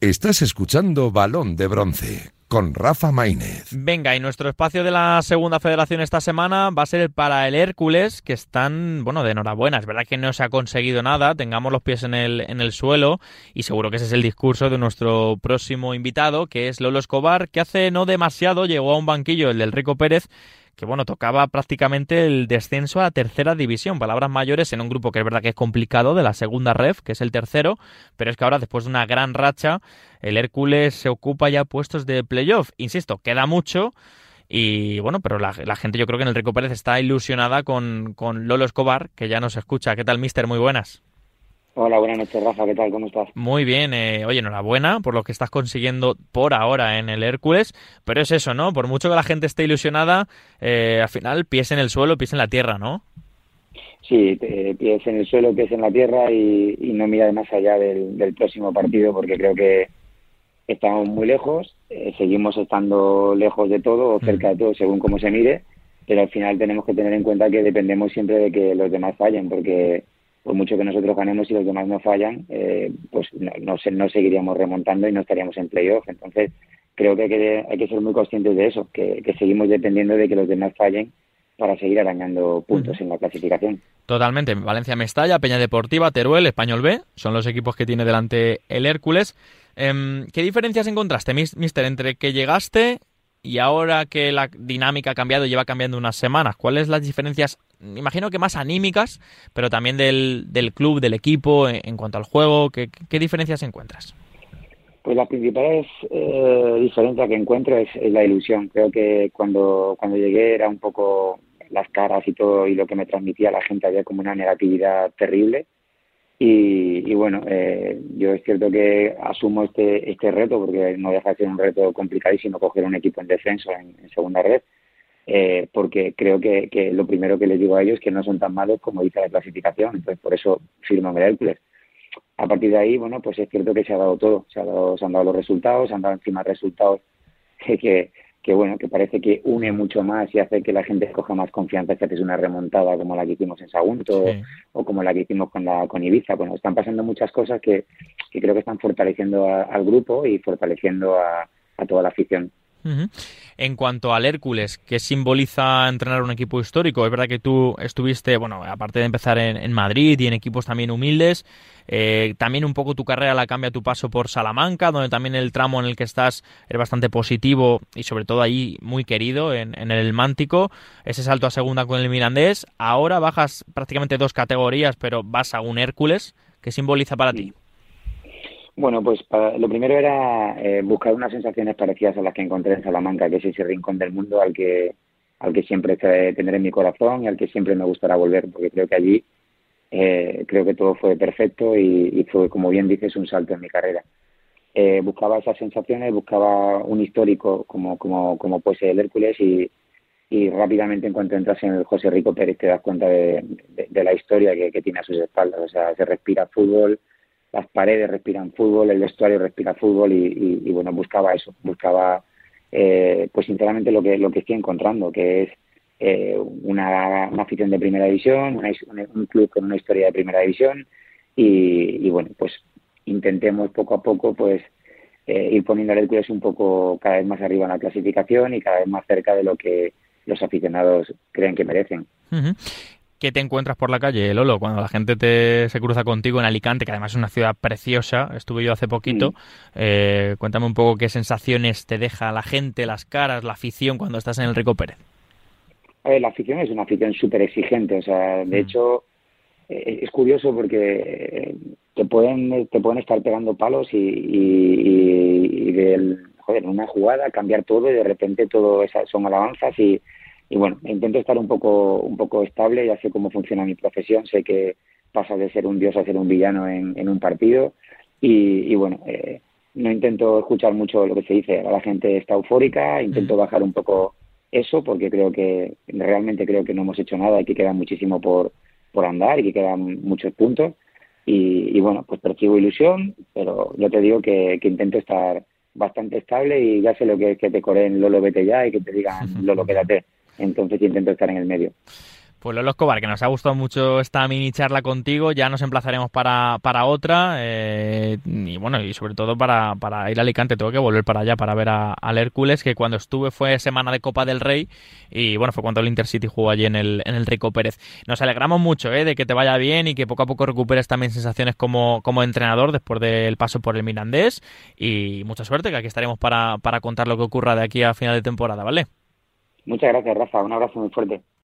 Estás escuchando Balón de Bronce con Rafa Maínez. Venga, y nuestro espacio de la segunda federación esta semana va a ser para el Hércules, que están, bueno, de enhorabuena. Es verdad que no se ha conseguido nada, tengamos los pies en el, en el suelo, y seguro que ese es el discurso de nuestro próximo invitado, que es Lolo Escobar, que hace no demasiado llegó a un banquillo, el del Rico Pérez, que bueno, tocaba prácticamente el descenso a la tercera división, palabras mayores en un grupo que es verdad que es complicado, de la segunda ref, que es el tercero, pero es que ahora después de una gran racha, el Hércules se ocupa ya puestos de playoff. Insisto, queda mucho. Y bueno, pero la, gente yo creo que en el Rico Pérez está ilusionada con, con Lolo Escobar, que ya nos escucha. ¿Qué tal, mister? Muy buenas. Hola, buenas noches, Rafa. ¿Qué tal? ¿Cómo estás? Muy bien. Eh, oye, enhorabuena por lo que estás consiguiendo por ahora en el Hércules. Pero es eso, ¿no? Por mucho que la gente esté ilusionada, eh, al final pies en el suelo, pies en la tierra, ¿no? Sí, pies en el suelo, pies en la tierra y, no mira más allá del, próximo partido porque creo que estamos muy lejos, eh, seguimos estando lejos de todo o cerca de todo según cómo se mire, pero al final tenemos que tener en cuenta que dependemos siempre de que los demás fallen porque por mucho que nosotros ganemos y los demás no fallan, eh, pues no, no, seguiríamos remontando y no estaríamos en playoff. Entonces, creo que hay que, hay que ser muy conscientes de eso, que, seguimos dependiendo de que los demás fallen para seguir arañando puntos en la clasificación. Totalmente. Valencia Mestalla, Peña Deportiva, Teruel, Español B, son los equipos que tiene delante el Hércules. Em, ¿Qué diferencias encontraste, mister, entre que llegaste y ahora que la dinámica ha cambiado y lleva cambiando unas semanas? ¿Cuáles las diferencias imagino que más anímicas, pero también del, del club, del equipo, en, cuanto al juego. ¿Qué, qué diferencias encuentras? Pues la principal eh, diferencia que encuentro es, la ilusión. Creo que cuando, cuando llegué era un poco las caras y todo y lo que me transmitía la gente había como una negatividad terrible. Y, bueno, eh, yo es cierto que asumo este, este reto porque no deja de ser un reto complicadísimo coger un equipo en descenso en segunda red eh, porque creo que, que, lo primero que les digo a ellos es que no son tan malos como dice la clasificación, entonces por eso firmo en el Hércules. A partir de ahí, bueno, pues es cierto que se ha dado todo, se, ha dado, se han dado los resultados, se han dado encima resultados que, que, bueno, que parece que une mucho más y hace que la gente coja más confianza que haces una remontada como la que hicimos en Sagunto o como la que hicimos con la con Ibiza. Bueno, están pasando muchas cosas que, que creo que están fortaleciendo al grupo y fortaleciendo a, a toda la afición. En cuanto al Hércules, ¿qué simboliza entrenar un equipo histórico? Es verdad que tú estuviste, bueno, aparte de empezar en, Madrid y en equipos también humildes, eh, también un poco tu carrera la cambia tu paso por Salamanca, donde también el tramo en el que estás es bastante positivo y sobre todo ahí muy querido en, el Mántico. Ese salto a segunda con el Mirandés. Ahora bajas prácticamente dos categorías, pero vas a un Hércules. ¿Qué simboliza para ti? Bueno, pues lo primero era eh, buscar unas sensaciones parecidas a las que encontré en Salamanca, que es ese rincón del mundo al que al que siempre tendré en mi corazón y al que siempre me gustará volver, porque creo que allí eh, creo que todo fue perfecto y, fue, como bien dices, un salto en mi carrera. Eh, buscaba esas sensaciones, buscaba un histórico como como como puede ser el Hércules y, y rápidamente en cuanto entras en el José Rico Pérez te das cuenta de, la historia que, tiene a sus espaldas. O sea, se respira fútbol, las paredes respiran fútbol, el vestuario respira fútbol y, bueno, buscaba eso, buscaba eh, pues sinceramente lo que, lo que estoy encontrando, que es eh, una, afición de primera división, un club con una historia de primera división y, bueno, pues intentemos poco a poco pues eh, ir poniendo el Hércules un poco cada vez más arriba en la clasificación y cada vez más cerca de lo que los aficionados creen que merecen. ¿Qué te encuentras por la calle, Lolo? Cuando la gente te, se cruza contigo en Alicante, que además es una ciudad preciosa, estuve yo hace poquito. Eh, cuéntame un poco qué sensaciones te deja la gente, las caras, la afición cuando estás en el Rico Pérez. La afición es una afición súper exigente, o sea, de mm. hecho eh, es curioso porque eh, te pueden te pueden estar pegando palos y, y, de joder, una jugada cambiar todo y de repente todo esas son alabanzas y y bueno, intento estar un poco, un poco estable, ya sé cómo funciona mi profesión, sé que pasa de ser un dios a ser un villano en, un partido. Y, bueno, eh, no intento escuchar mucho lo que se dice, la gente está eufórica, intento bajar un poco eso porque creo que realmente creo que no hemos hecho nada y que queda muchísimo por, por andar y que quedan muchos puntos. Y, bueno, pues percibo ilusión, pero yo te digo que, que intento estar bastante estable y ya sé lo que es que te coreen Lolo vete ya y que te digan Lolo quédate entonces intento estar en el medio. Pues Lolo Escobar, que nos ha gustado mucho esta mini charla contigo, ya nos emplazaremos para, para otra eh, y bueno, y sobre todo para, para, ir a Alicante, tengo que volver para allá para ver al Hércules, que cuando estuve fue semana de Copa del Rey y bueno, fue cuando el Intercity jugó allí en el, en el Rico Pérez. Nos alegramos mucho eh, de que te vaya bien y que poco a poco recuperes también sensaciones como, como entrenador después del paso por el Mirandés y mucha suerte, que aquí estaremos para, para contar lo que ocurra de aquí a final de temporada, ¿vale? Muchas gracias, Rafa, un abrazo muy fuerte.